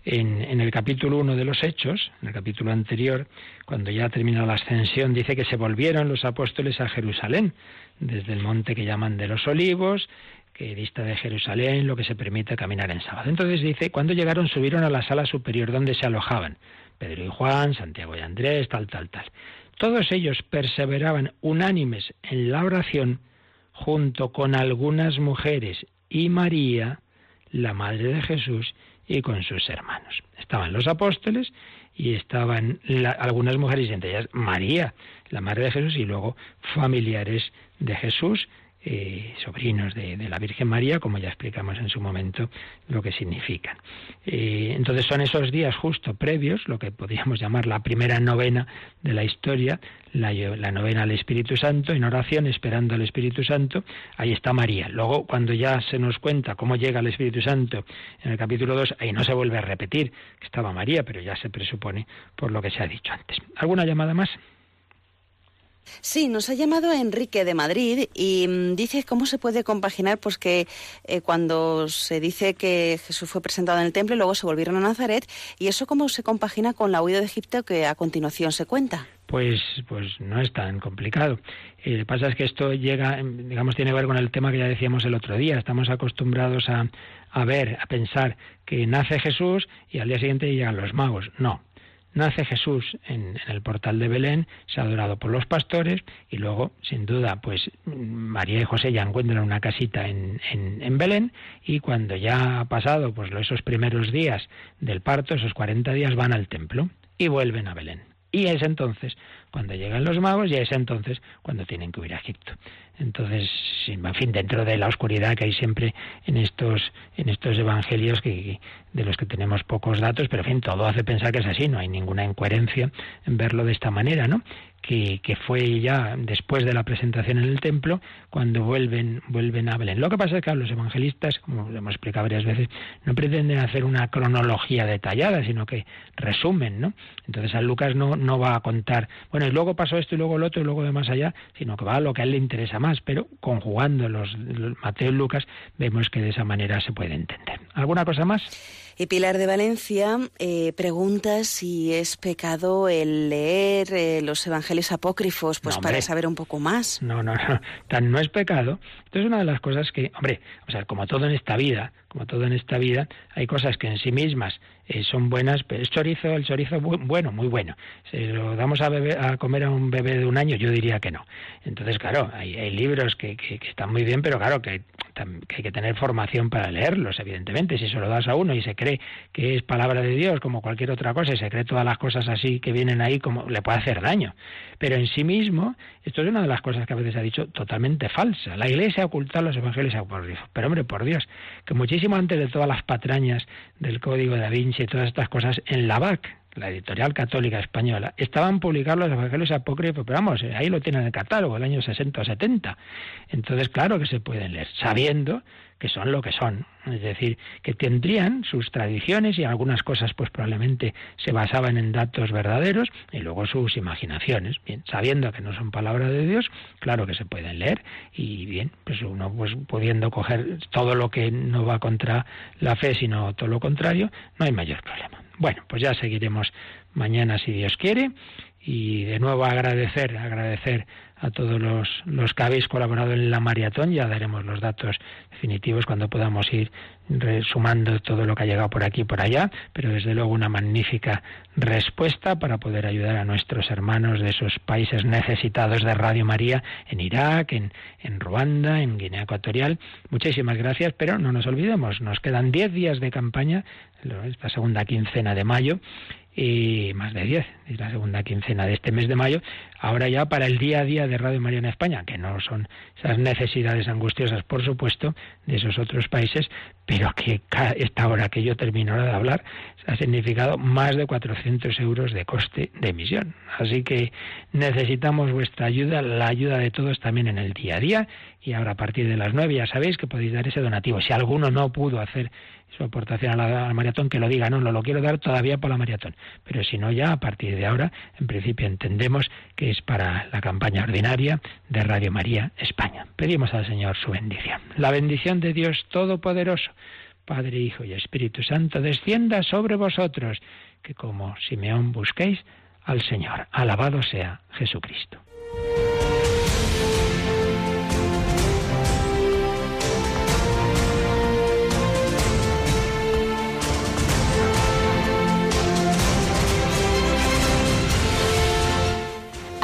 En, el capítulo 1 de los Hechos, en el capítulo anterior, cuando ya termina la ascensión, dice que se volvieron los apóstoles a Jerusalén, desde el monte que llaman de los olivos, que dista de Jerusalén, lo que se permite caminar en sábado. Entonces dice, cuando llegaron subieron a la sala superior donde se alojaban. Pedro y Juan, Santiago y Andrés, tal, tal, tal. Todos ellos perseveraban unánimes en la oración junto con algunas mujeres y María, la madre de Jesús, y con sus hermanos. Estaban los apóstoles y estaban algunas mujeres, entre ellas María, la madre de Jesús, y luego familiares de Jesús, eh, sobrinos de, la Virgen María, como ya explicamos en su momento lo que significan. Eh, entonces son esos días justo previos, lo que podríamos llamar la primera novena de la historia, la, la, novena al Espíritu Santo, en oración, esperando al Espíritu Santo, ahí está María. Luego, cuando ya se nos cuenta cómo llega el Espíritu Santo en el capítulo 2, ahí no se vuelve a repetir que estaba María, pero ya se presupone por lo que se ha dicho antes. ¿Alguna llamada más? Sí, nos ha llamado Enrique de Madrid y mm, dice cómo se puede compaginar, pues que eh, cuando se dice que Jesús fue presentado en el templo y luego se volvieron a Nazaret, y eso cómo se compagina con la huida de Egipto que a continuación se cuenta. Pues, pues no es tan complicado. Eh, lo que pasa es que esto llega, em, digamos, tiene que ver con el tema que ya decíamos el otro día. Estamos acostumbrados a, a ver, a pensar que nace Jesús y al día siguiente llegan los magos. No, Nace Jesús en, el portal de Belén, se ha adorado por los pastores y luego, sin duda, pues María y José ya encuentran una casita en, en, Belén y cuando ya ha pasado pues esos primeros días del parto, esos 40 días, van al templo y vuelven a Belén. Y es entonces cuando llegan los magos y es entonces cuando tienen que huir a Egipto. Entonces, en fin, dentro de la oscuridad que hay siempre en estos, en estos evangelios que, de los que tenemos pocos datos, pero en fin, todo hace pensar que es así, no hay ninguna incoherencia en verlo de esta manera, ¿no? Que, fue ya después de la presentación en el templo, cuando vuelven, vuelven a Belén. Lo que pasa es que los evangelistas, como hemos explicado varias veces, no pretenden hacer una cronología detallada, sino que resumen, ¿no? Entonces a Lucas no, no va a contar, bueno, y luego pasó esto y luego lo otro y luego de más allá, sino que va a lo que a él le interesa más, pero conjugando los Mateo y Lucas vemos que de esa manera se puede entender. ¿Alguna cosa más? Y Pilar de Valencia eh, pregunta si es pecado el leer eh, los evangelios apócrifos, pues para saber un poco más. No, no, no, tan no es pecado. Esto es una de las cosas que, hombre, o sea, como todo en esta vida, como todo en esta vida, hay cosas que en sí mismas eh, son buenas, pero el chorizo, el chorizo bueno, muy bueno. ¿Se lo damos a, a comer a un bebé de un año? Yo diría que no. Entonces, claro, hay, hay libros que, que, están muy bien, pero claro, que, que, hay que tener formación para leerlos, evidentemente. Si se lo das a uno y se cree que es palabra de Dios como cualquier otra cosa y se cree todas las cosas así que vienen ahí, como le puede hacer daño. Pero en sí mismo, esto es una de las cosas que a veces ha dicho totalmente falsa. La Iglesia ha ocultado los evangelios apócrifos. Pero hombre, por Dios, que muchísimo antes de todas las patrañas del Código de Da Vinci y todas estas cosas, en la BAC, la editorial católica española, estaban publicados los evangelios apócrifos, pero vamos, ahí lo tienen en el catálogo, el año 60 o 70. Entonces, claro que se pueden leer, sabiendo que son lo que son. Es decir, que tendrían sus tradiciones y algunas cosas pues probablemente se basaban en datos verdaderos y luego sus imaginaciones. Bien, sabiendo que no son palabras de Dios, claro que se pueden leer y bien, pues uno pues pudiendo coger todo lo que no va contra la fe, sino todo lo contrario, no hay mayor problema. Bueno, pues ya seguiremos mañana si Dios quiere y de nuevo agradecer, agradecer a todos los, los que habéis colaborado en la maratón. Ya daremos los datos definitivos cuando podamos ir resumando todo lo que ha llegado por aquí y por allá, pero desde luego una magnífica respuesta para poder ayudar a nuestros hermanos de esos países necesitados de Radio María en Irak, en, en Ruanda, en Guinea Ecuatorial. Muchísimas gracias, pero no nos olvidemos, nos quedan 10 días de campaña, esta segunda quincena de mayo, y más de 10, es la segunda quincena de este mes de mayo, ahora ya para el día a día de Radio María en España, que no son esas necesidades angustiosas, por supuesto, de esos otros países, pero que esta hora que yo termino de hablar ha significado más de 400 euros de coste de emisión. Así que necesitamos vuestra ayuda, la ayuda de todos también en el día a día, y ahora a partir de las 9 ya sabéis que podéis dar ese donativo. Si alguno no pudo hacer su aportación a la, maratón, que lo diga, no, no lo quiero dar todavía por la maratón. Pero si no, ya a partir de ahora, en principio entendemos que es para la campaña ordinaria de Radio María España. Pedimos al Señor su bendición. La bendición de Dios Todopoderoso, Padre, Hijo y Espíritu Santo, descienda sobre vosotros, que como Simeón busquéis al Señor. Alabado sea Jesucristo.